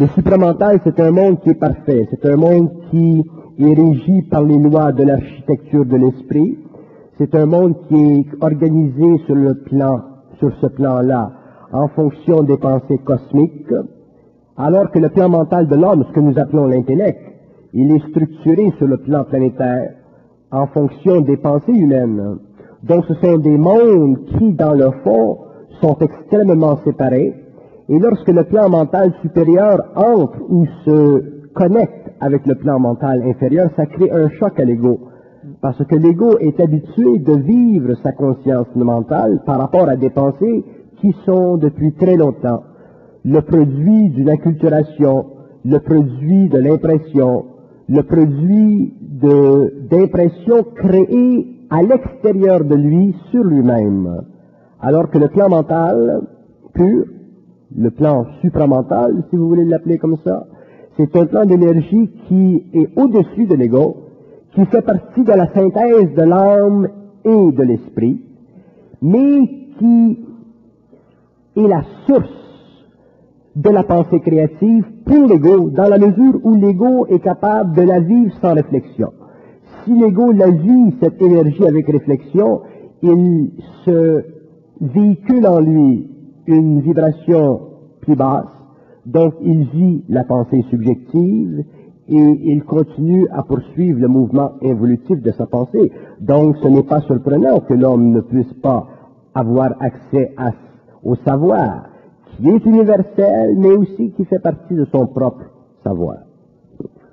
Le supramental, c'est un monde qui est parfait. C'est un monde qui est régi par les lois de l'architecture de l'esprit. C'est un monde qui est organisé sur le plan, sur ce plan-là, en fonction des pensées cosmiques, alors que le plan mental de l'homme, ce que nous appelons l'intellect, il est structuré sur le plan planétaire en fonction des pensées humaines. Donc ce sont des mondes qui, dans le fond, sont extrêmement séparés. Et lorsque le plan mental supérieur entre ou se connecte avec le plan mental inférieur, ça crée un choc à l'ego. Parce que l'ego est habitué de vivre sa conscience mentale par rapport à des pensées qui sont depuis très longtemps le produit d'une acculturation, le produit de l'impression, le produit d'impressions créées à l'extérieur de lui sur lui-même. Alors que le plan mental pur, le plan supramental, si vous voulez l'appeler comme ça, c'est un plan d'énergie qui est au-dessus de l'ego, qui fait partie de la synthèse de l'âme et de l'esprit, mais qui est la source de la pensée créative pour l'ego, dans la mesure où l'ego est capable de la vivre sans réflexion. Si l'ego la vit, cette énergie avec réflexion, il se véhicule en lui une vibration plus basse, donc il vit la pensée subjective et il continue à poursuivre le mouvement évolutif de sa pensée. Donc ce n'est pas surprenant que l'homme ne puisse pas avoir accès au savoir qui est universel, mais aussi qui fait partie de son propre savoir.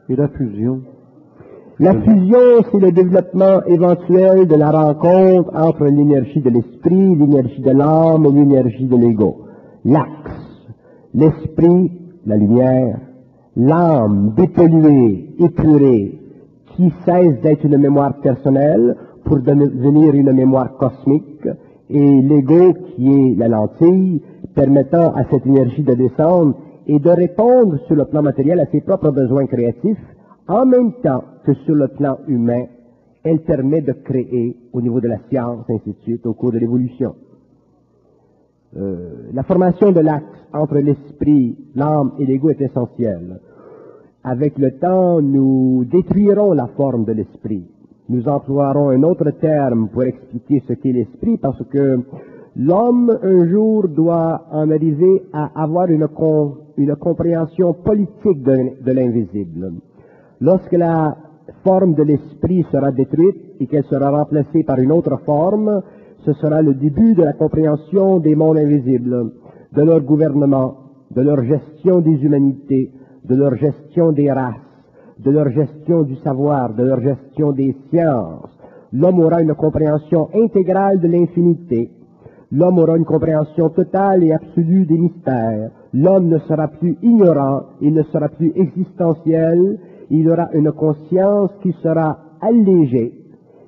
Et la fusion La fusion, c'est le développement éventuel de la rencontre entre l'énergie de l'esprit, l'énergie de l'âme et l'énergie de l'ego. L'axe, l'esprit, la lumière, l'âme dépolluée, épurée, qui cesse d'être une mémoire personnelle pour devenir une mémoire cosmique, et l'ego qui est la lentille, permettant à cette énergie de descendre et de répondre sur le plan matériel à ses propres besoins créatifs, en même temps que sur le plan humain, elle permet de créer au niveau de la science, ainsi de suite, au cours de l'évolution. Euh, la formation de l'axe entre l'esprit, l'âme et l'ego est essentielle. Avec le temps, nous détruirons la forme de l'esprit. Nous emploierons un autre terme pour expliquer ce qu'est l'esprit parce que L'homme, un jour, doit en arriver à avoir une, une compréhension politique de l'invisible. Lorsque la forme de l'esprit sera détruite et qu'elle sera remplacée par une autre forme, ce sera le début de la compréhension des mondes invisibles, de leur gouvernement, de leur gestion des humanités, de leur gestion des races, de leur gestion du savoir, de leur gestion des sciences. L'homme aura une compréhension intégrale de l'infinité, L'homme aura une compréhension totale et absolue des mystères. L'homme ne sera plus ignorant, il ne sera plus existentiel, il aura une conscience qui sera allégée,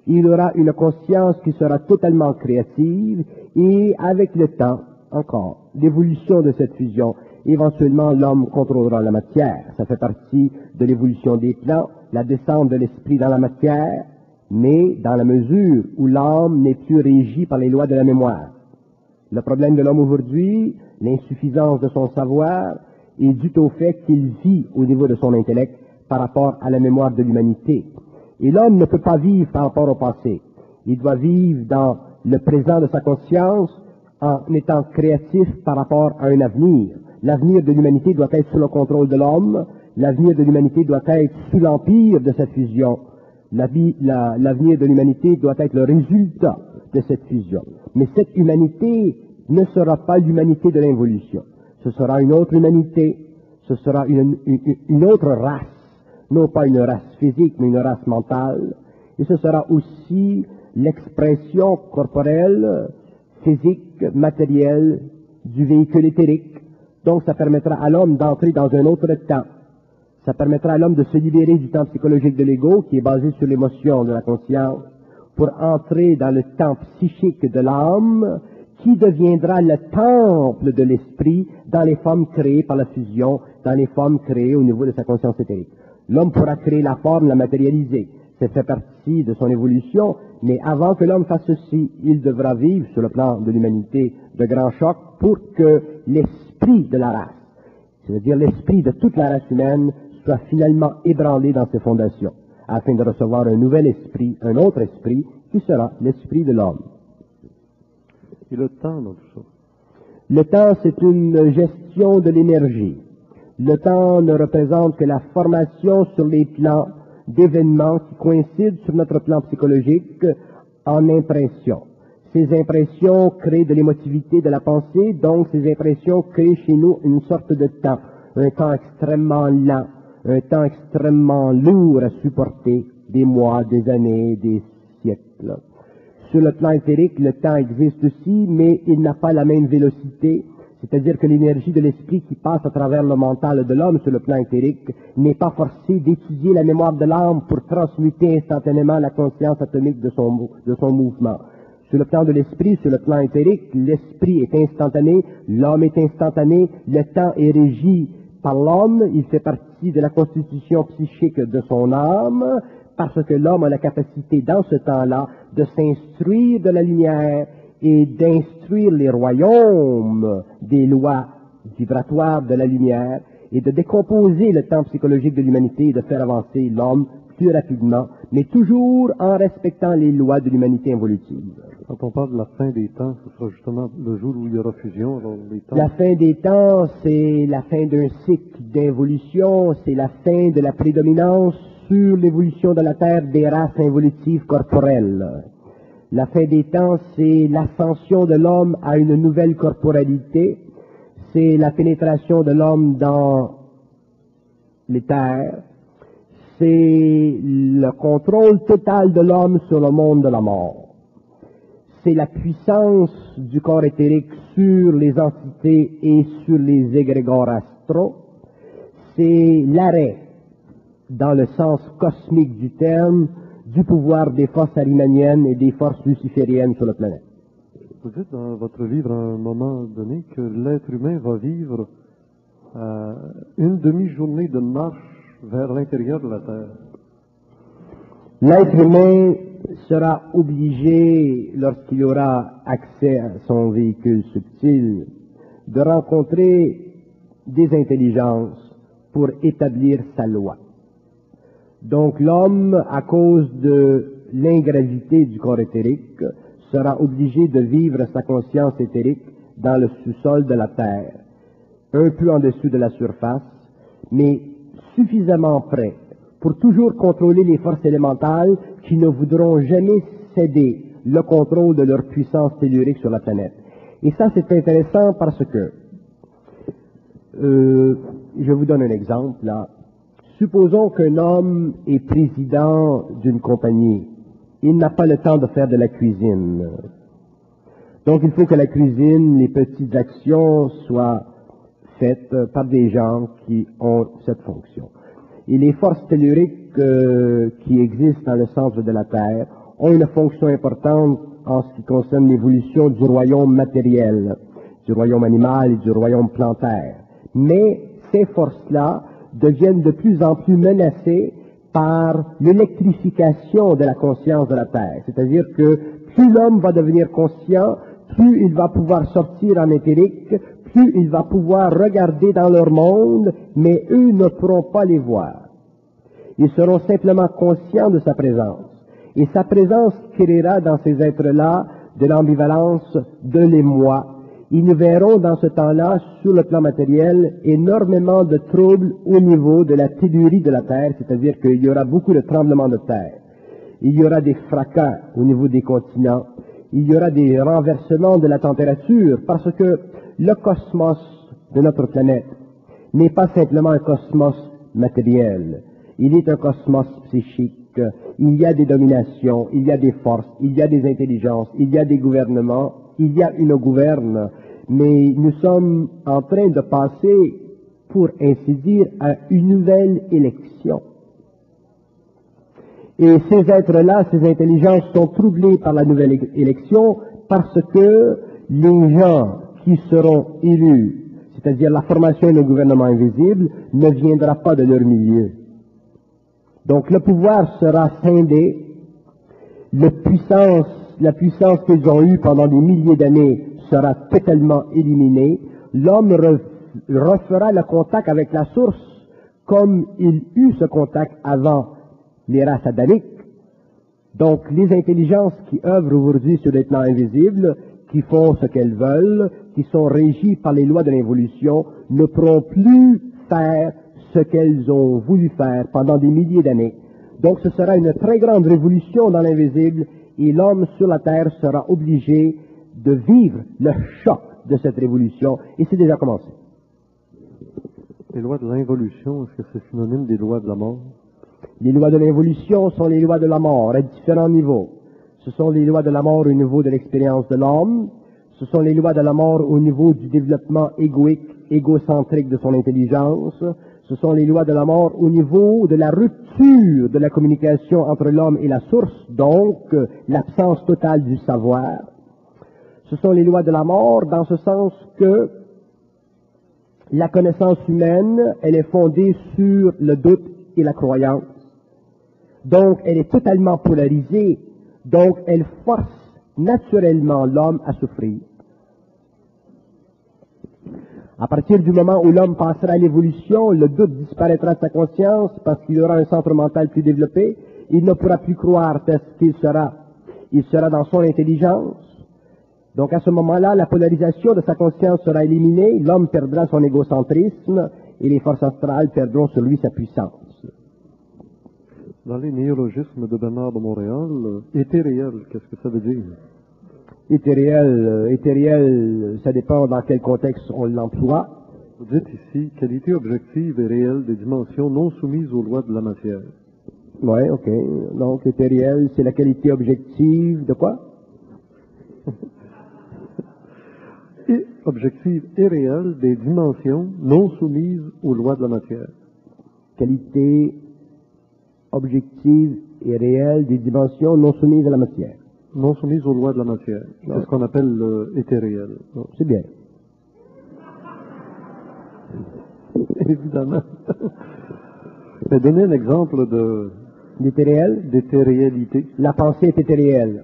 il aura une conscience qui sera totalement créative et avec le temps, encore, l'évolution de cette fusion, éventuellement l'homme contrôlera la matière. Ça fait partie de l'évolution des plans, la descente de l'esprit dans la matière, mais dans la mesure où l'âme n'est plus régie par les lois de la mémoire. Le problème de l'homme aujourd'hui, l'insuffisance de son savoir, est dû au fait qu'il vit au niveau de son intellect par rapport à la mémoire de l'humanité. Et l'homme ne peut pas vivre par rapport au passé. Il doit vivre dans le présent de sa conscience en étant créatif par rapport à un avenir. L'avenir de l'humanité doit être sous le contrôle de l'homme. L'avenir de l'humanité doit être sous l'empire de cette fusion. L'avenir de l'humanité doit être le résultat de cette fusion. Mais cette humanité ne sera pas l'humanité de l'involution. Ce sera une autre humanité, ce sera une, une, autre race, non pas une race physique, mais une race mentale. Et ce sera aussi l'expression corporelle, physique, matérielle du véhicule éthérique. Donc ça permettra à l'homme d'entrer dans un autre temps. Ça permettra à l'homme de se libérer du temps psychologique de l'ego, qui est basé sur l'émotion de la conscience, pour entrer dans le temps psychique de l'âme, qui deviendra le temple de l'esprit dans les formes créées par la fusion, dans les formes créées au niveau de sa conscience éthérique. L'homme pourra créer la forme, la matérialiser. Ça fait partie de son évolution, mais avant que l'homme fasse ceci, il devra vivre sur le plan de l'humanité de grands chocs pour que l'esprit de la race c'est-à-dire l'esprit de toute la race humaine, soit finalement ébranlé dans ses fondations, afin de recevoir un nouvel esprit, un autre esprit, qui sera l'esprit de l'homme. Et le temps dans tout ça? Le temps, c'est une gestion de l'énergie. Le temps ne représente que la formation sur les plans d'événements qui coïncident sur notre plan psychologique en impressions. Ces impressions créent de l'émotivité de la pensée, donc ces impressions créent chez nous une sorte de temps, un temps extrêmement lent, un temps extrêmement lourd à supporter, des mois, des années, des siècles. Sur le plan éthérique, le temps existe aussi, mais il n'a pas la même vélocité, c'est-à-dire que l'énergie de l'esprit qui passe à travers le mental de l'homme sur le plan éthérique n'est pas forcée d'étudier la mémoire de l'âme pour transmuter instantanément la conscience atomique de son, de son mouvement. Sur le plan de l'esprit, sur le plan éthérique, l'esprit est instantané, l'homme est instantané, le temps est régi par l'homme, il fait partie de la constitution psychique de son âme, parce que l'homme a la capacité dans ce temps-là de s'instruire de la lumière et d'instruire les royaumes des lois vibratoires de la lumière et de décomposer le temps psychologique de l'humanité et de faire avancer l'homme plus rapidement, mais toujours en respectant les lois de l'humanité évolutive. Quand on parle de la fin des temps, ce sera justement le jour où il y aura fusion, alors les temps. La fin des temps, c'est la fin d'un cycle d'évolution, c'est la fin de la prédominance sur l'évolution de la Terre des races involutives corporelles. La fin des temps, c'est l'ascension de l'homme à une nouvelle corporalité, c'est la pénétration de l'homme dans les terres, c'est le contrôle total de l'homme sur le monde de la mort. C'est la puissance du corps éthérique sur les entités et sur les égrégores astraux. C'est l'arrêt, dans le sens cosmique du terme, du pouvoir des forces arimaniennes et des forces lucifériennes sur la planète. Vous dites dans votre livre à un moment donné que l'être humain va vivre euh, une demi-journée de marche vers l'intérieur de la Terre. L'être humain sera obligé, lorsqu'il aura accès à son véhicule subtil, de rencontrer des intelligences pour établir sa loi. Donc l'homme, à cause de l'ingravité du corps éthérique, sera obligé de vivre sa conscience éthérique dans le sous-sol de la Terre, un peu en dessous de la surface, mais suffisamment près pour toujours contrôler les forces élémentales qui ne voudront jamais céder le contrôle de leur puissance tellurique sur la planète. Et ça, c'est intéressant parce que, euh, je vous donne un exemple là. Supposons qu'un homme est président d'une compagnie. Il n'a pas le temps de faire de la cuisine. Donc il faut que la cuisine, les petites actions soient faites par des gens qui ont cette fonction. Et les forces telluriques euh, qui existent dans le centre de la Terre ont une fonction importante en ce qui concerne l'évolution du royaume matériel, du royaume animal et du royaume plantaire. Mais ces forces-là deviennent de plus en plus menacées par l'électrification de la conscience de la Terre. C'est-à-dire que plus l'homme va devenir conscient, plus il va pouvoir sortir en éthérique, plus il va pouvoir regarder dans leur monde, mais eux ne pourront pas les voir. Ils seront simplement conscients de sa présence. Et sa présence créera dans ces êtres-là de l'ambivalence de l'émoi. Ils verront dans ce temps-là, sur le plan matériel, énormément de troubles au niveau de la tellurie de la Terre, c'est-à-dire qu'il y aura beaucoup de tremblements de terre. Il y aura des fracas au niveau des continents. Il y aura des renversements de la température, parce que le cosmos de notre planète n'est pas simplement un cosmos matériel. Il est un cosmos psychique. Il y a des dominations, il y a des forces, il y a des intelligences, il y a des gouvernements, il y a une gouverne. Mais nous sommes en train de passer, pour ainsi dire, à une nouvelle élection. Et ces êtres-là, ces intelligences sont troublées par la nouvelle élection parce que les gens qui seront élus, c'est-à-dire la formation d'un gouvernement invisible, ne viendra pas de leur milieu. Donc le pouvoir sera scindé, la puissance, la puissance qu'ils ont eue pendant des milliers d'années sera totalement éliminée, l'homme refera le contact avec la source comme il eut ce contact avant les races adamiques. Donc, les intelligences qui œuvrent aujourd'hui sur les plans invisibles, qui font ce qu'elles veulent, qui sont régies par les lois de l'évolution, ne pourront plus faire ce qu'elles ont voulu faire pendant des milliers d'années. Donc, ce sera une très grande révolution dans l'invisible et l'homme sur la terre sera obligé de vivre le choc de cette révolution et c'est déjà commencé. Les lois de l'involution, est-ce que c'est synonyme des lois de la mort? Les lois de l'évolution sont les lois de la mort à différents niveaux. Ce sont les lois de la mort au niveau de l'expérience de l'homme. Ce sont les lois de la mort au niveau du développement égoïque, égocentrique de son intelligence. Ce sont les lois de la mort au niveau de la rupture de la communication entre l'homme et la source, donc euh, l'absence totale du savoir. Ce sont les lois de la mort dans ce sens que la connaissance humaine, elle est fondée sur le doute et la croyance. Donc, elle est totalement polarisée. Donc, elle force naturellement l'homme à souffrir. À partir du moment où l'homme passera à l'évolution, le doute disparaîtra de sa conscience parce qu'il aura un centre mental plus développé. Il ne pourra plus croire parce qu'il sera, il sera dans son intelligence. Donc à ce moment-là, la polarisation de sa conscience sera éliminée, l'homme perdra son égocentrisme et les forces astrales perdront sur lui sa puissance. Dans les néologismes de Bernard de Montréal, étériel, qu'est-ce que ça veut dire? Étériel, euh, étériel, ça dépend dans quel contexte on l'emploie. Vous dites ici qualité objective et réelle des dimensions non soumises aux lois de la matière. Oui, ok. Donc étériel, c'est la qualité objective de quoi? Et objective et réelle des dimensions non soumises aux lois de la matière. Qualité objective et réelle des dimensions non soumises à la matière. Non soumises aux lois de la matière. C'est ce qu'on appelle le étériel. Bon, c'est bien. Évidemment. Mais donnez un exemple de L'étériel, d'étérialité. la pensée est étérielle.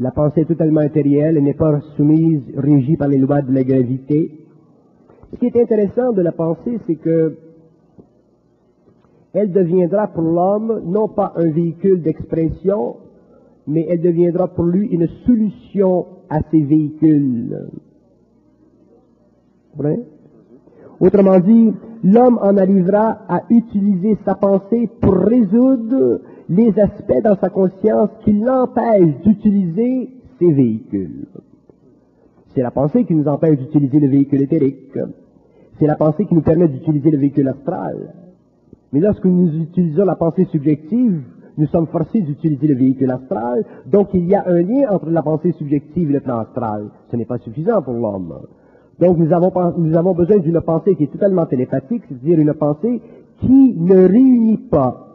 La pensée est totalement étérielle et n'est pas soumise, régie par les lois de la gravité. Ce qui est intéressant de la pensée, c'est que elle deviendra pour l'homme non pas un véhicule d'expression, mais elle deviendra pour lui une solution à ces véhicules. Autrement dit, l'homme en arrivera à utiliser sa pensée pour résoudre les aspects dans sa conscience qui l'empêchent d'utiliser ses véhicules. C'est la pensée qui nous empêche d'utiliser le véhicule éthérique. C'est la pensée qui nous permet d'utiliser le véhicule astral. Mais lorsque nous utilisons la pensée subjective, nous sommes forcés d'utiliser le véhicule astral. Donc il y a un lien entre la pensée subjective et le plan astral. Ce n'est pas suffisant pour l'homme. Donc nous avons, besoin d'une pensée qui est totalement télépathique, c'est-à-dire une pensée qui ne réunit pas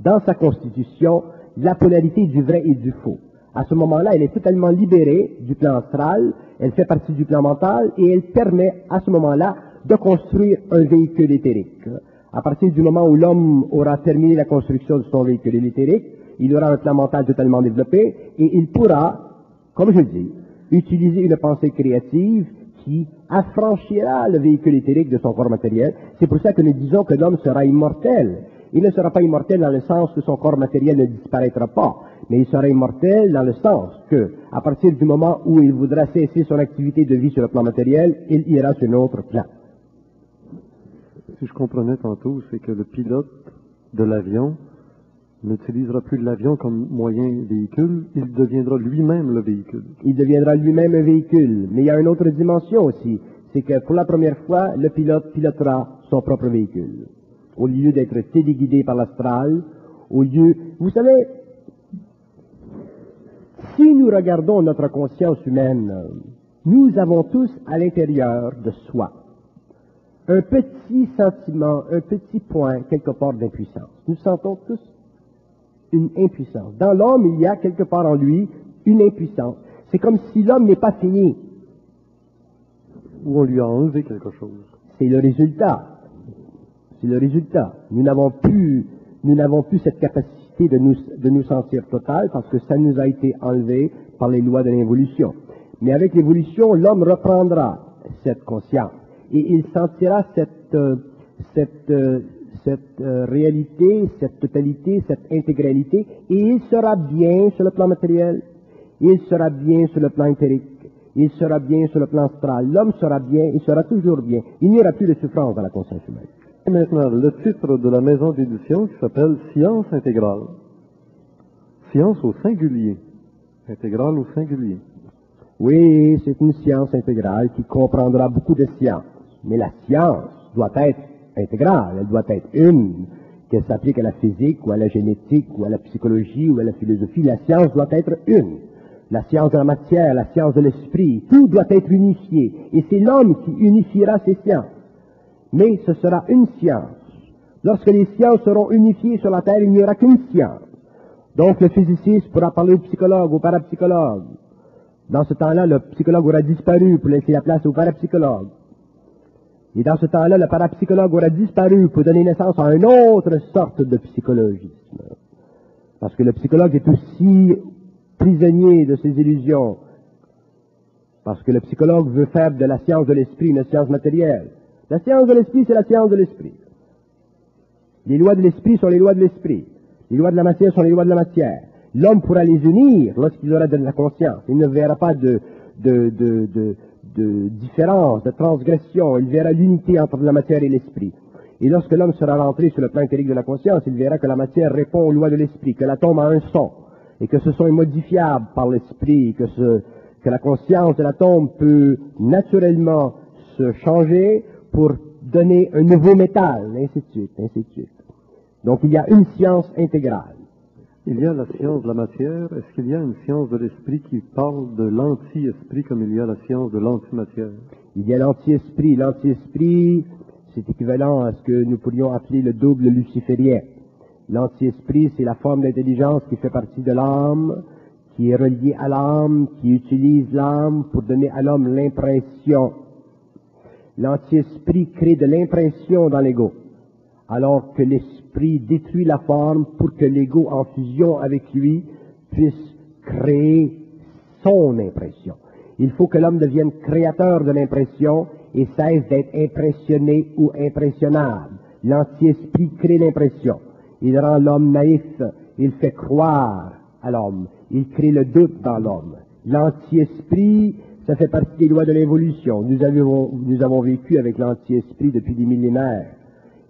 dans sa constitution la polarité du vrai et du faux. À ce moment-là, elle est totalement libérée du plan astral, elle fait partie du plan mental et elle permet à ce moment-là de construire un véhicule éthérique. À partir du moment où l'homme aura terminé la construction de son véhicule éthérique, il aura un plan mental totalement développé et il pourra, comme je le dis, utiliser une pensée créative qui affranchira le véhicule éthérique de son corps matériel. C'est pour ça que nous disons que l'homme sera immortel. Il ne sera pas immortel dans le sens que son corps matériel ne disparaîtra pas, mais il sera immortel dans le sens que, à partir du moment où il voudra cesser son activité de vie sur le plan matériel, il ira sur un autre plan. Si je comprenais tantôt, c'est que le pilote de l'avion n'utilisera plus l'avion comme moyen véhicule, il deviendra lui-même le véhicule. Il deviendra lui-même un véhicule. Mais il y a une autre dimension aussi. C'est que pour la première fois, le pilote pilotera son propre véhicule. Au lieu d'être téléguidé par l'astral, au lieu... Vous savez, si nous regardons notre conscience humaine, nous avons tous à l'intérieur de soi un petit sentiment, un petit point quelque part d'impuissance. Nous sentons tous une impuissance. Dans l'homme, il y a quelque part en lui une impuissance. C'est comme si l'homme n'est pas fini. Ou on lui a enlevé quelque chose. C'est le résultat. C'est le résultat. Nous n'avons plus, nous n'avons plus cette capacité de nous, de nous sentir total parce que ça nous a été enlevé par les lois de l'évolution. Mais avec l'évolution, l'homme reprendra cette conscience. Et il sentira cette, euh, cette, euh, cette euh, réalité, cette totalité, cette intégralité, et il sera bien sur le plan matériel, il sera bien sur le plan éthérique, il sera bien sur le plan astral. L'homme sera bien, il sera toujours bien. Il n'y aura plus de souffrance dans la conscience humaine. Et maintenant, le titre de la maison d'édition qui s'appelle Science intégrale. Science au singulier. Intégrale au singulier. Oui, c'est une science intégrale qui comprendra beaucoup de sciences. Mais la science doit être intégrale, elle doit être une, qu'elle s'applique à la physique ou à la génétique ou à la psychologie ou à la philosophie. La science doit être une. La science de la matière, la science de l'esprit, tout doit être unifié. Et c'est l'homme qui unifiera ces sciences. Mais ce sera une science. Lorsque les sciences seront unifiées sur la Terre, il n'y aura qu'une science. Donc le physiciste pourra parler au psychologue, au parapsychologue. Dans ce temps-là, le psychologue aura disparu pour laisser la place au parapsychologue. Et dans ce temps-là, le parapsychologue aura disparu pour donner naissance à une autre sorte de psychologisme. Parce que le psychologue est aussi prisonnier de ses illusions. Parce que le psychologue veut faire de la science de l'esprit une science matérielle. La science de l'esprit, c'est la science de l'esprit. Les lois de l'esprit sont les lois de l'esprit. Les lois de la matière sont les lois de la matière. L'homme pourra les unir lorsqu'il aura de la conscience. Il ne verra pas de, de, de différence, de transgression. Il verra l'unité entre la matière et l'esprit. Et lorsque l'homme sera rentré sur le plan intérieur de la conscience, il verra que la matière répond aux lois de l'esprit, que l'atome a un son, et que ce son est modifiable par l'esprit, que, ce, que la conscience de l'atome peut naturellement se changer pour donner un nouveau métal, ainsi de suite, ainsi de suite. Donc il y a une science intégrale. Il y a la science de la matière. Est-ce qu'il y a une science de l'esprit qui parle de l'anti-esprit comme il y a la science de l'antimatière? Il y a l'anti-esprit. L'anti-esprit, c'est équivalent à ce que nous pourrions appeler le double luciférien. L'anti-esprit, c'est la forme d'intelligence qui fait partie de l'âme, qui est reliée à l'âme, qui utilise l'âme pour donner à l'homme l'impression. L'anti-esprit crée de l'impression dans l'ego, alors que l'esprit détruit la forme pour que l'ego, en fusion avec lui, puisse créer son impression. Il faut que l'homme devienne créateur de l'impression et cesse d'être impressionné ou impressionnable. L'anti-esprit crée l'impression. Il rend l'homme naïf, il fait croire à l'homme, il crée le doute dans l'homme. L'anti-esprit, ça fait partie des lois de l'évolution. Nous avons, nous avons vécu avec l'anti-esprit depuis des millénaires.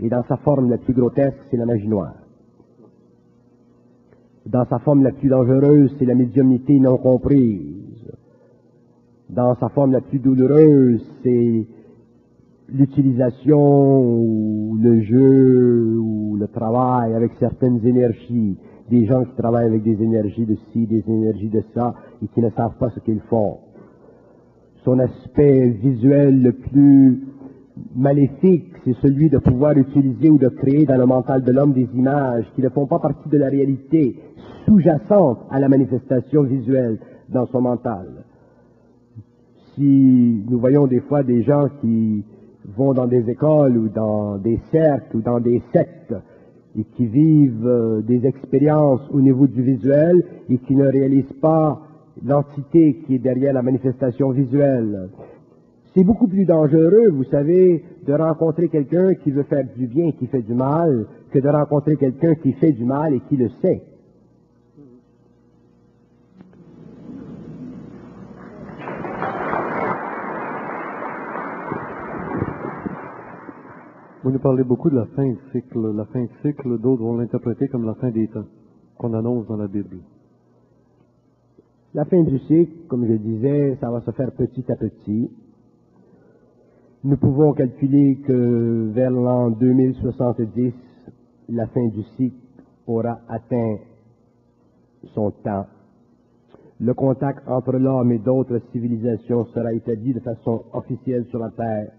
Et dans sa forme la plus grotesque, c'est la magie noire. Dans sa forme la plus dangereuse, c'est la médiumnité non comprise. Dans sa forme la plus douloureuse, c'est l'utilisation ou le jeu ou le travail avec certaines énergies. Des gens qui travaillent avec des énergies de ci, des énergies de ça, et qui ne savent pas ce qu'ils font. Son aspect visuel le plus maléfique, c'est celui de pouvoir utiliser ou de créer dans le mental de l'homme des images qui ne font pas partie de la réalité, sous-jacentes à la manifestation visuelle dans son mental. Si nous voyons des fois des gens qui vont dans des écoles ou dans des cercles ou dans des sectes et qui vivent euh, des expériences au niveau du visuel et qui ne réalisent pas l'entité qui est derrière la manifestation visuelle. C'est beaucoup plus dangereux, vous savez, de rencontrer quelqu'un qui veut faire du bien et qui fait du mal, que de rencontrer quelqu'un qui fait du mal et qui le sait. Vous nous parlez beaucoup de la fin du cycle. La fin du cycle, d'autres vont l'interpréter comme la fin des temps, qu'on annonce dans la Bible. La fin du cycle, comme je disais, ça va se faire petit à petit. Nous pouvons calculer que vers l'an 2070, la fin du cycle aura atteint son temps. Le contact entre l'homme et d'autres civilisations sera établi de façon officielle sur la Terre.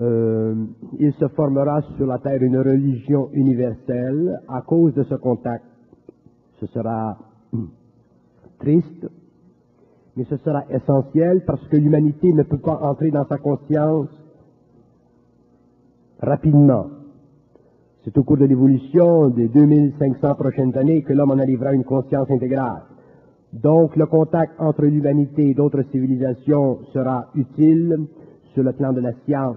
Euh, il se formera sur la Terre une religion universelle à cause de ce contact. Ce sera triste, mais ce sera essentiel parce que l'humanité ne peut pas entrer dans sa conscience rapidement. C'est au cours de l'évolution des 2500 prochaines années que l'homme en arrivera à une conscience intégrale. Donc le contact entre l'humanité et d'autres civilisations sera utile sur le plan de la science.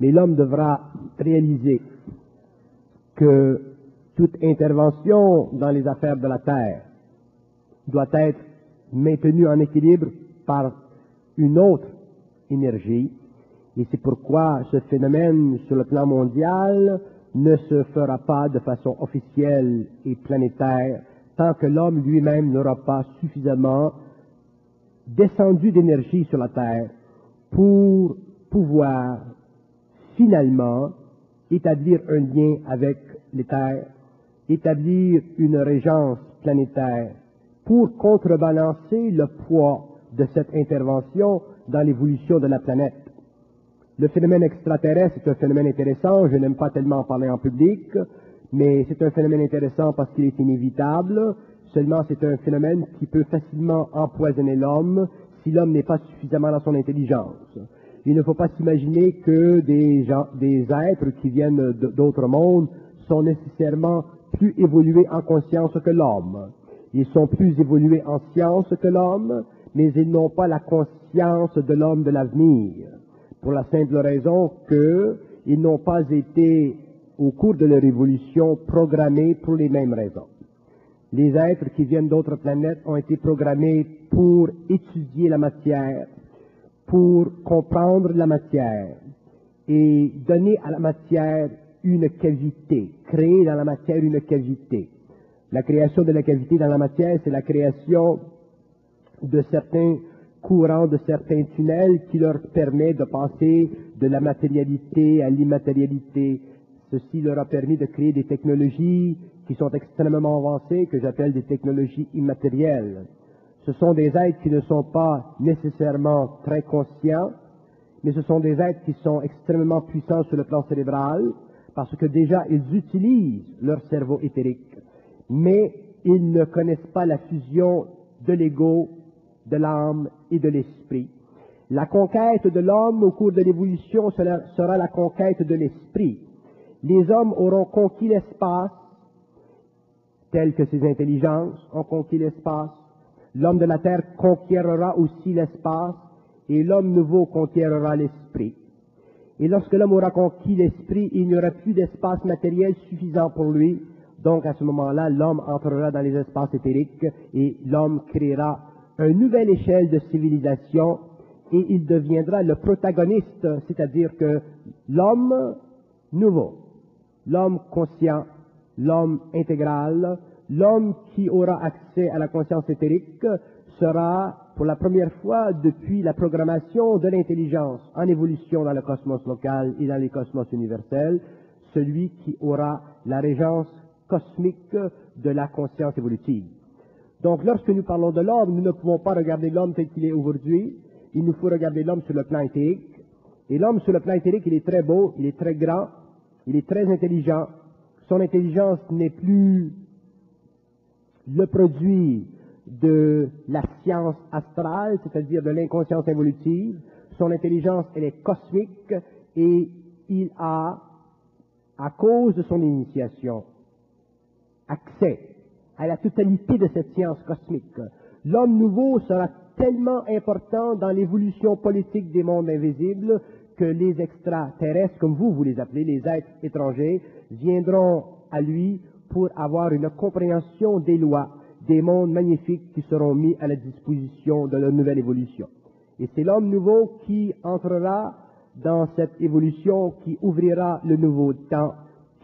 Mais l'homme devra réaliser que toute intervention dans les affaires de la terre doit être maintenue en équilibre par une autre énergie. Et c'est pourquoi ce phénomène sur le plan mondial ne se fera pas de façon officielle et planétaire tant que l'homme lui-même n'aura pas suffisamment descendu d'énergie sur la Terre pour pouvoir finalement établir un lien avec les terres, établir une régence planétaire pour contrebalancer le poids de cette intervention dans l'évolution de la planète. Le phénomène extraterrestre est un phénomène intéressant, je n'aime pas tellement en parler en public, mais c'est un phénomène intéressant parce qu'il est inévitable, seulement c'est un phénomène qui peut facilement empoisonner l'homme si l'homme n'est pas suffisamment dans son intelligence. Il ne faut pas s'imaginer que des, gens, des êtres qui viennent d'autres mondes sont nécessairement plus évolués en conscience que l'homme. Ils sont plus évolués en science que l'homme, mais ils n'ont pas la conscience de l'homme de l'avenir, pour la simple raison qu'ils n'ont pas été, au cours de leur évolution, programmés pour les mêmes raisons. Les êtres qui viennent d'autres planètes ont été programmés pour étudier la matière, pour comprendre la matière et donner à la matière une cavité, créer dans la matière une cavité. La création de la cavité dans la matière, c'est la création de certains courants, de certains tunnels qui leur permet de passer de la matérialité à l'immatérialité. Ceci leur a permis de créer des technologies qui sont extrêmement avancées, que j'appelle des technologies immatérielles. Ce sont des êtres qui ne sont pas nécessairement très conscients, mais ce sont des êtres qui sont extrêmement puissants sur le plan cérébral, parce que déjà ils utilisent leur cerveau éthérique, mais ils ne connaissent pas la fusion de l'ego, de l'âme et de l'esprit. La conquête de l'homme au cours de l'évolution sera la conquête de l'esprit. Les hommes auront conquis l'espace, tel que ces intelligences ont conquis l'espace, L'homme de la terre conquérera aussi l'espace et l'homme nouveau conquérera l'esprit. Et lorsque l'homme aura conquis l'esprit, il n'y aura plus d'espace matériel suffisant pour lui. Donc à ce moment-là, l'homme entrera dans les espaces éthériques et l'homme créera une nouvelle échelle de civilisation et il deviendra le protagoniste, c'est-à-dire que l'homme nouveau, l'homme conscient, l'homme intégral, l'homme qui aura accès à la conscience éthérique sera pour la première fois depuis la programmation de l'intelligence en évolution dans le cosmos local et dans les cosmos universels, celui qui aura la régence cosmique de la conscience évolutive. Donc lorsque nous parlons de l'homme, nous ne pouvons pas regarder l'homme tel qu'il est aujourd'hui, il nous faut regarder l'homme sur le plan éthérique. Et l'homme sur le plan éthérique, il est très beau, il est très grand, il est très intelligent. Son intelligence n'est plus le produit de la science astrale, c'est-à-dire de l'inconscience évolutive. Son intelligence, elle est cosmique et il a, à cause de son initiation, accès à la totalité de cette science cosmique. L'homme nouveau sera tellement important dans l'évolution politique des mondes invisibles que les extraterrestres, comme vous, vous les appelez, les êtres étrangers, viendront à lui pour avoir une compréhension des lois, des mondes magnifiques qui seront mis à la disposition de la nouvelle évolution. Et c'est l'homme nouveau qui entrera dans cette évolution, qui ouvrira le nouveau temps,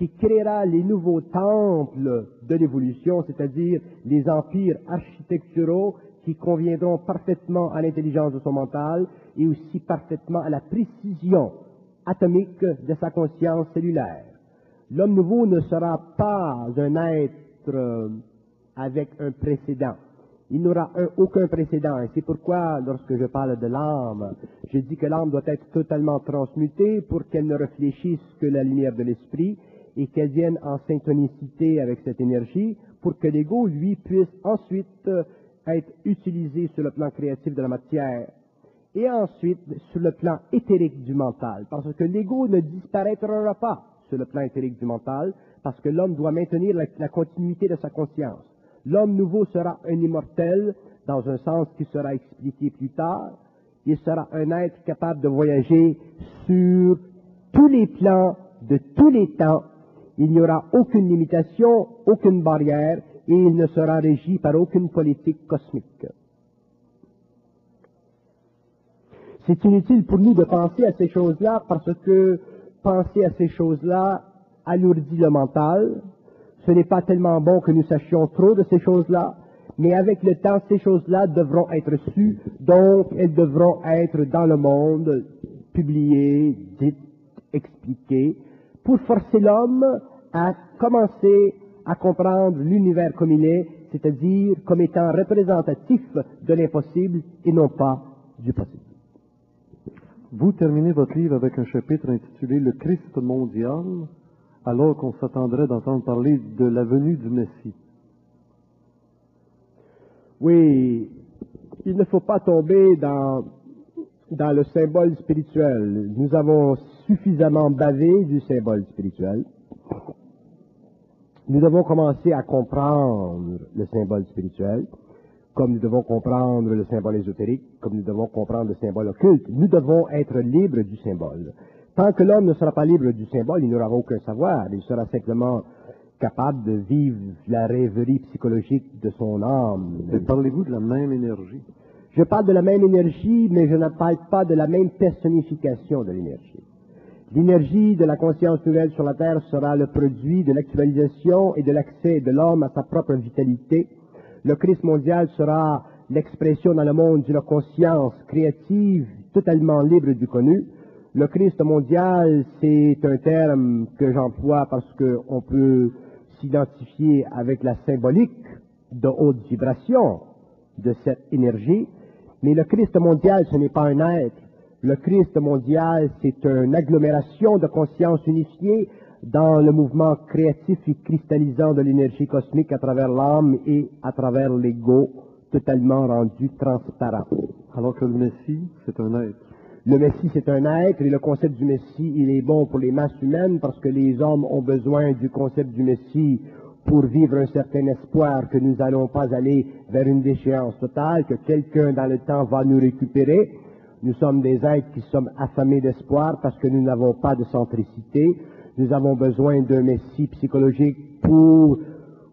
qui créera les nouveaux temples de l'évolution, c'est-à-dire les empires architecturaux qui conviendront parfaitement à l'intelligence de son mental et aussi parfaitement à la précision atomique de sa conscience cellulaire. L'homme nouveau ne sera pas un être euh, avec un précédent. Il n'aura aucun précédent. Et c'est pourquoi, lorsque je parle de l'âme, je dis que l'âme doit être totalement transmutée pour qu'elle ne réfléchisse que la lumière de l'esprit et qu'elle vienne en syntonicité avec cette énergie pour que l'ego, lui, puisse ensuite euh, être utilisé sur le plan créatif de la matière et ensuite sur le plan éthérique du mental. Parce que l'ego ne disparaîtra pas sur le plan éthérique du mental, parce que l'homme doit maintenir la, continuité de sa conscience. L'homme nouveau sera un immortel, dans un sens qui sera expliqué plus tard, Il sera un être capable de voyager sur tous les plans de tous les temps. Il n'y aura aucune limitation, aucune barrière, et il ne sera régi par aucune politique cosmique. C'est inutile pour nous de penser à ces choses-là parce que penser à ces choses-là alourdit le mental. Ce n'est pas tellement bon que nous sachions trop de ces choses-là, mais avec le temps, ces choses-là devront être sues, donc elles devront être dans le monde, publiées, dites, expliquées, pour forcer l'homme à commencer à comprendre l'univers comme il est, c'est-à-dire comme étant représentatif de l'impossible et non pas du possible. Vous terminez votre livre avec un chapitre intitulé Le Christ mondial, alors qu'on s'attendrait d'entendre parler de la venue du Messie. Oui, il ne faut pas tomber dans, dans le symbole spirituel. Nous avons suffisamment bavé du symbole spirituel. Nous devons commencer à comprendre le symbole spirituel comme nous devons comprendre le symbole ésotérique, comme nous devons comprendre le symbole occulte. Nous devons être libres du symbole. Tant que l'homme ne sera pas libre du symbole, il n'aura aucun savoir. Il sera simplement capable de vivre la rêverie psychologique de son âme. Et parlez-vous de la même énergie? Je parle de la même énergie, mais je ne parle pas de la même personnification de l'énergie. L'énergie de la conscience nouvelle sur la Terre sera le produit de l'actualisation et de l'accès de l'homme à sa propre vitalité, le Christ mondial sera l'expression dans le monde d'une conscience créative totalement libre du connu. Le Christ mondial, c'est un terme que j'emploie parce qu'on peut s'identifier avec la symbolique de haute vibration de cette énergie. Mais le Christ mondial, ce n'est pas un être. Le Christ mondial, c'est une agglomération de conscience unifiée dans le mouvement créatif et cristallisant de l'énergie cosmique à travers l'âme et à travers l'ego totalement rendu transparent. Alors que le Messie, c'est un être. Le Messie, c'est un être, et le concept du Messie, il est bon pour les masses humaines parce que les hommes ont besoin du concept du Messie pour vivre un certain espoir que nous n'allons pas aller vers une déchéance totale, que quelqu'un dans le temps va nous récupérer. Nous sommes des êtres qui sommes affamés d'espoir parce que nous n'avons pas de centricité. Nous avons besoin d'un messie psychologique pour,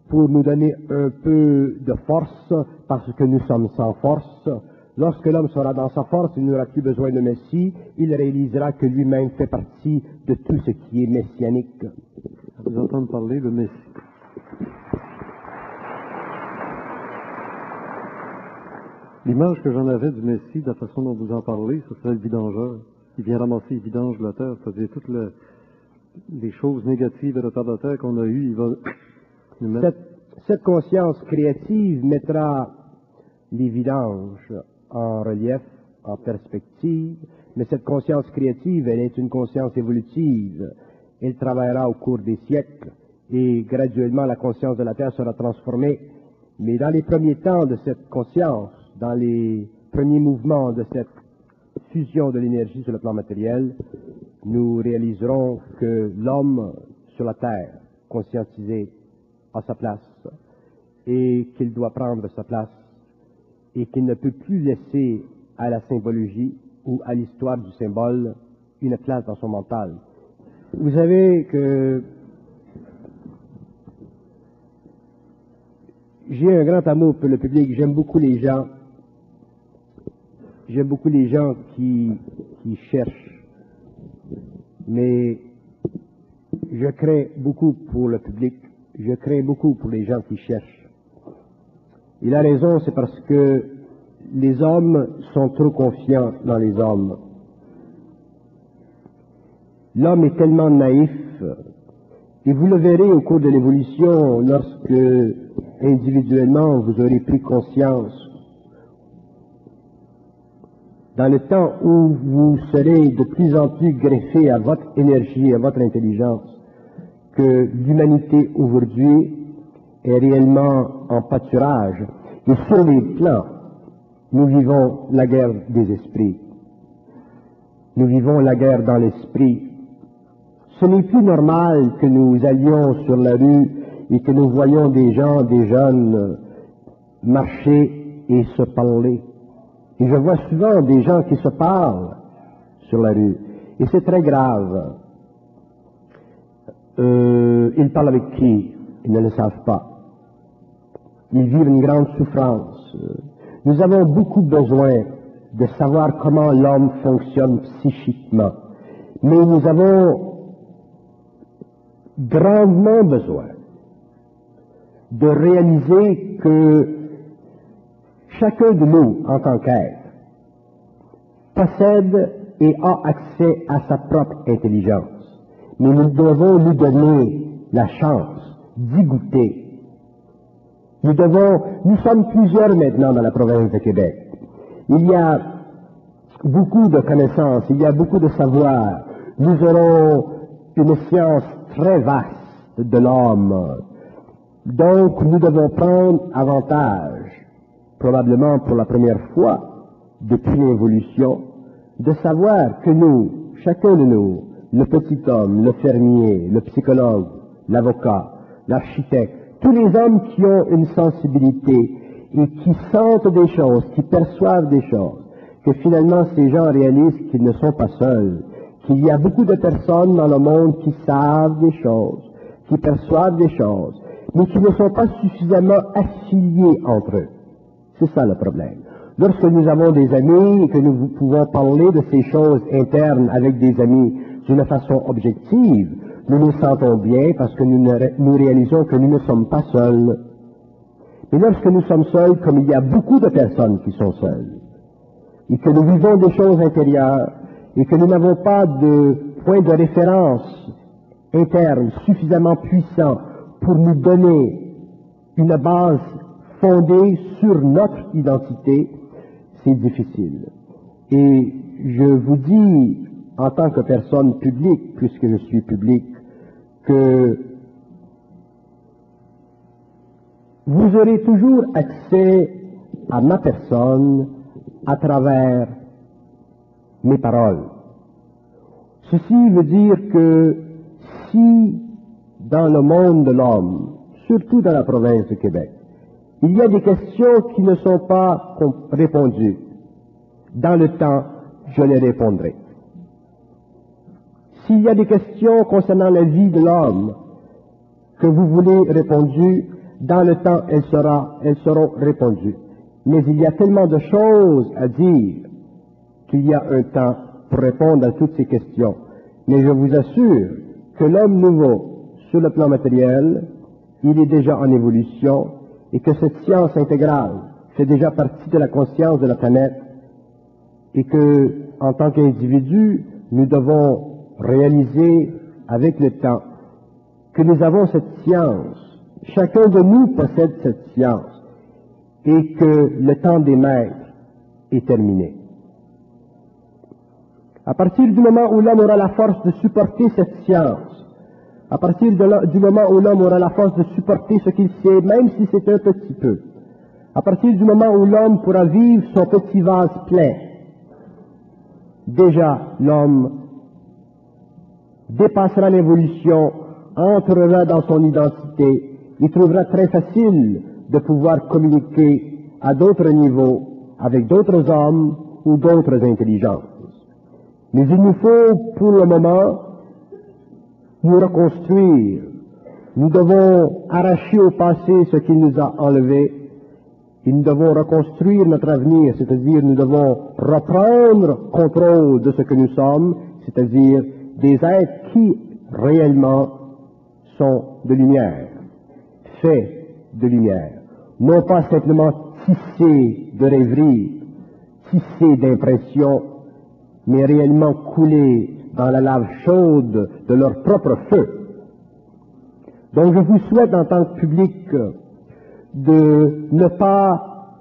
pour nous donner un peu de force parce que nous sommes sans force. Lorsque l'homme sera dans sa force, il n'aura plus besoin de messie. Il réalisera que lui-même fait partie de tout ce qui est messianique. Vous entendre parler le Messie. L'image que j'en avais du Messie, de la façon dont vous en parlez, ce serait le vidangeur. Il vient ramasser les vidanges de la terre, c'est-à-dire toutes le, les choses négatives et retardataires qu'on a eues, il va nous mettre. Cette, cette conscience créative mettra les vidanges en relief, en perspective, mais cette conscience créative, elle est une conscience évolutive. Elle travaillera au cours des siècles et graduellement la conscience de la Terre sera transformée. Mais dans les premiers temps de cette conscience, dans les premiers mouvements de cette fusion de l'énergie sur le plan matériel, nous réaliserons que l'homme sur la terre, conscientisé, a sa place et qu'il doit prendre sa place et qu'il ne peut plus laisser à la symbologie ou à l'histoire du symbole une place dans son mental. Vous savez que j'ai un grand amour pour le public, j'aime beaucoup les gens J'aime beaucoup les gens qui, qui cherchent, mais je crains beaucoup pour le public, je crains beaucoup pour les gens qui cherchent. Il a raison, c'est parce que les hommes sont trop confiants dans les hommes. L'homme est tellement naïf, et vous le verrez au cours de l'évolution lorsque individuellement vous aurez pris conscience dans le temps où vous serez de plus en plus greffé à votre énergie, à votre intelligence, que l'humanité aujourd'hui est réellement en pâturage. Et sur les plans, nous vivons la guerre des esprits. Nous vivons la guerre dans l'esprit. Ce n'est plus normal que nous allions sur la rue et que nous voyions des gens, des jeunes, marcher et se parler. Et je vois souvent des gens qui se parlent sur la rue. Et c'est très grave. Euh, ils parlent avec qui? Ils ne le savent pas. Ils vivent une grande souffrance. Nous avons beaucoup besoin de savoir comment l'homme fonctionne psychiquement. Mais nous avons grandement besoin de réaliser que chacun de nous, en tant qu'être, possède et a accès à sa propre intelligence. Mais nous devons lui donner la chance d'y goûter. Nous devons, nous sommes plusieurs maintenant dans la province de Québec. Il y a beaucoup de connaissances, il y a beaucoup de savoir. Nous aurons une science très vaste de l'homme. Donc, nous devons prendre avantage, probablement pour la première fois depuis l'évolution, de savoir que nous, chacun de nous, le petit homme, le fermier, le psychologue, l'avocat, l'architecte, tous les hommes qui ont une sensibilité et qui sentent des choses, qui perçoivent des choses, que finalement ces gens réalisent qu'ils ne sont pas seuls, qu'il y a beaucoup de personnes dans le monde qui savent des choses, qui perçoivent des choses, mais qui ne sont pas suffisamment affiliés entre eux. C'est ça le problème. Lorsque nous avons des amis et que nous pouvons parler de ces choses internes avec des amis d'une façon objective, nous nous sentons bien parce que nous, nous réalisons que nous ne sommes pas seuls. Mais lorsque nous sommes seuls, comme il y a beaucoup de personnes qui sont seules, et que nous vivons des choses intérieures, et que nous n'avons pas de point de référence interne suffisamment puissant pour nous donner une base fondée sur notre identité, c'est difficile. Et je vous dis, en tant que personne publique, puisque je suis public, que vous aurez toujours accès à ma personne à travers mes paroles. Ceci veut dire que si dans le monde de l'homme, surtout dans la province de Québec, il y a des questions qui ne sont pas répondues. Dans le temps, je les répondrai. S'il y a des questions concernant la vie de l'homme que vous voulez répondues, dans le temps, elles, seront répondues. Mais il y a tellement de choses à dire qu'il y a un temps pour répondre à toutes ces questions. Mais je vous assure que l'homme nouveau, sur le plan matériel, il est déjà en évolution et que cette science intégrale fait déjà partie de la conscience de la planète et que, en tant qu'individu, nous devons réaliser avec le temps que nous avons cette science. Chacun de nous possède cette science et que le temps des maîtres est terminé. À partir du moment où l'homme aura la force de supporter cette science, à partir du moment où l'homme aura la force de supporter ce qu'il sait, même si c'est un petit peu, à partir du moment où l'homme pourra vivre son petit vase plein, déjà l'homme dépassera l'évolution, entrera dans son identité, il trouvera très facile de pouvoir communiquer à d'autres niveaux avec d'autres hommes ou d'autres intelligences. Mais il nous faut, pour le moment, nous reconstruire. Nous devons arracher au passé ce qui nous a enlevé et nous devons reconstruire notre avenir, c'est-à-dire nous devons reprendre contrôle de ce que nous sommes, c'est-à-dire des êtres qui réellement sont de lumière, faits de lumière, non pas simplement tissés de rêveries, tissés d'impressions, mais réellement coulés dans la lave chaude de leur propre feu. Donc je vous souhaite en tant que public de ne pas,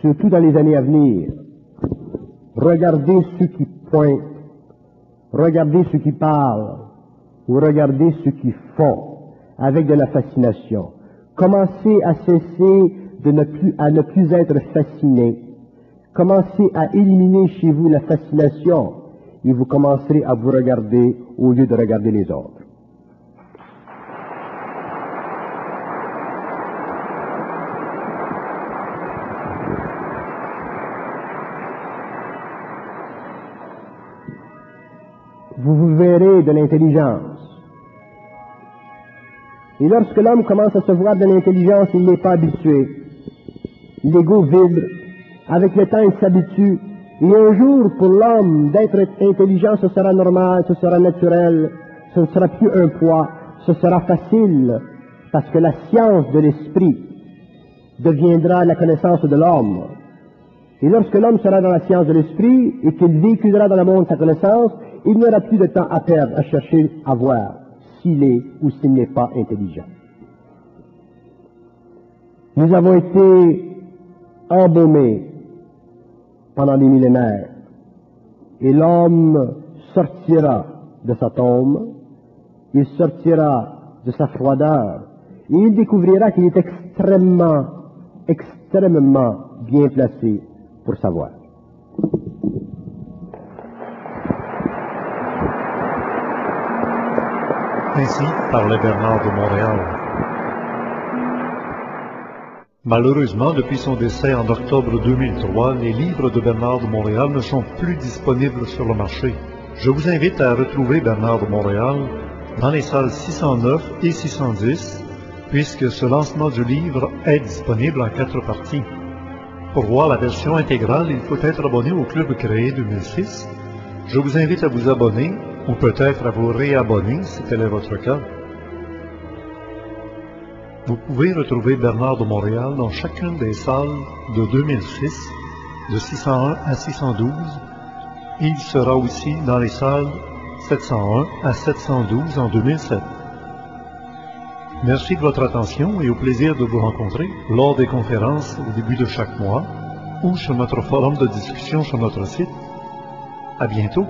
surtout dans les années à venir, regarder ceux qui pointent, regarder ceux qui parlent, ou regarder ceux qui font avec de la fascination. Commencez à cesser de ne plus, à ne plus être fasciné Commencez à éliminer chez vous la fascination et vous commencerez à vous regarder au lieu de regarder les autres. Vous vous verrez de l'intelligence. Et lorsque l'homme commence à se voir de l'intelligence, il n'est pas habitué. L'ego vibre. Avec le temps, il s'habitue et un jour, pour l'homme, d'être intelligent, ce sera normal, ce sera naturel, ce ne sera plus un poids, ce sera facile, parce que la science de l'esprit deviendra la connaissance de l'homme. Et lorsque l'homme sera dans la science de l'esprit et qu'il véhiculera dans le monde sa connaissance, il n'y aura plus de temps à perdre à chercher à voir s'il est ou s'il n'est pas intelligent. Nous avons été embaumés pendant des millénaires et l'homme sortira de sa tombe, il sortira de sa froideur et il découvrira qu'il est extrêmement, extrêmement bien placé pour savoir. Ainsi parlait Bernard de Montréal. Malheureusement, depuis son décès en octobre 2003, les livres de Bernard de Montréal ne sont plus disponibles sur le marché. Je vous invite à retrouver Bernard de Montréal dans les salles 609 et 610, puisque ce lancement du livre est disponible en quatre parties. Pour voir la version intégrale, il faut être abonné au club créé 2006. Je vous invite à vous abonner ou peut-être à vous réabonner si tel est votre cas. Vous pouvez retrouver Bernard de Montréal dans chacune des salles de 2006, de 601 à 612. Il sera aussi dans les salles 701 à 712 en 2007. Merci de votre attention et au plaisir de vous rencontrer lors des conférences au début de chaque mois ou sur notre forum de discussion sur notre site. À bientôt!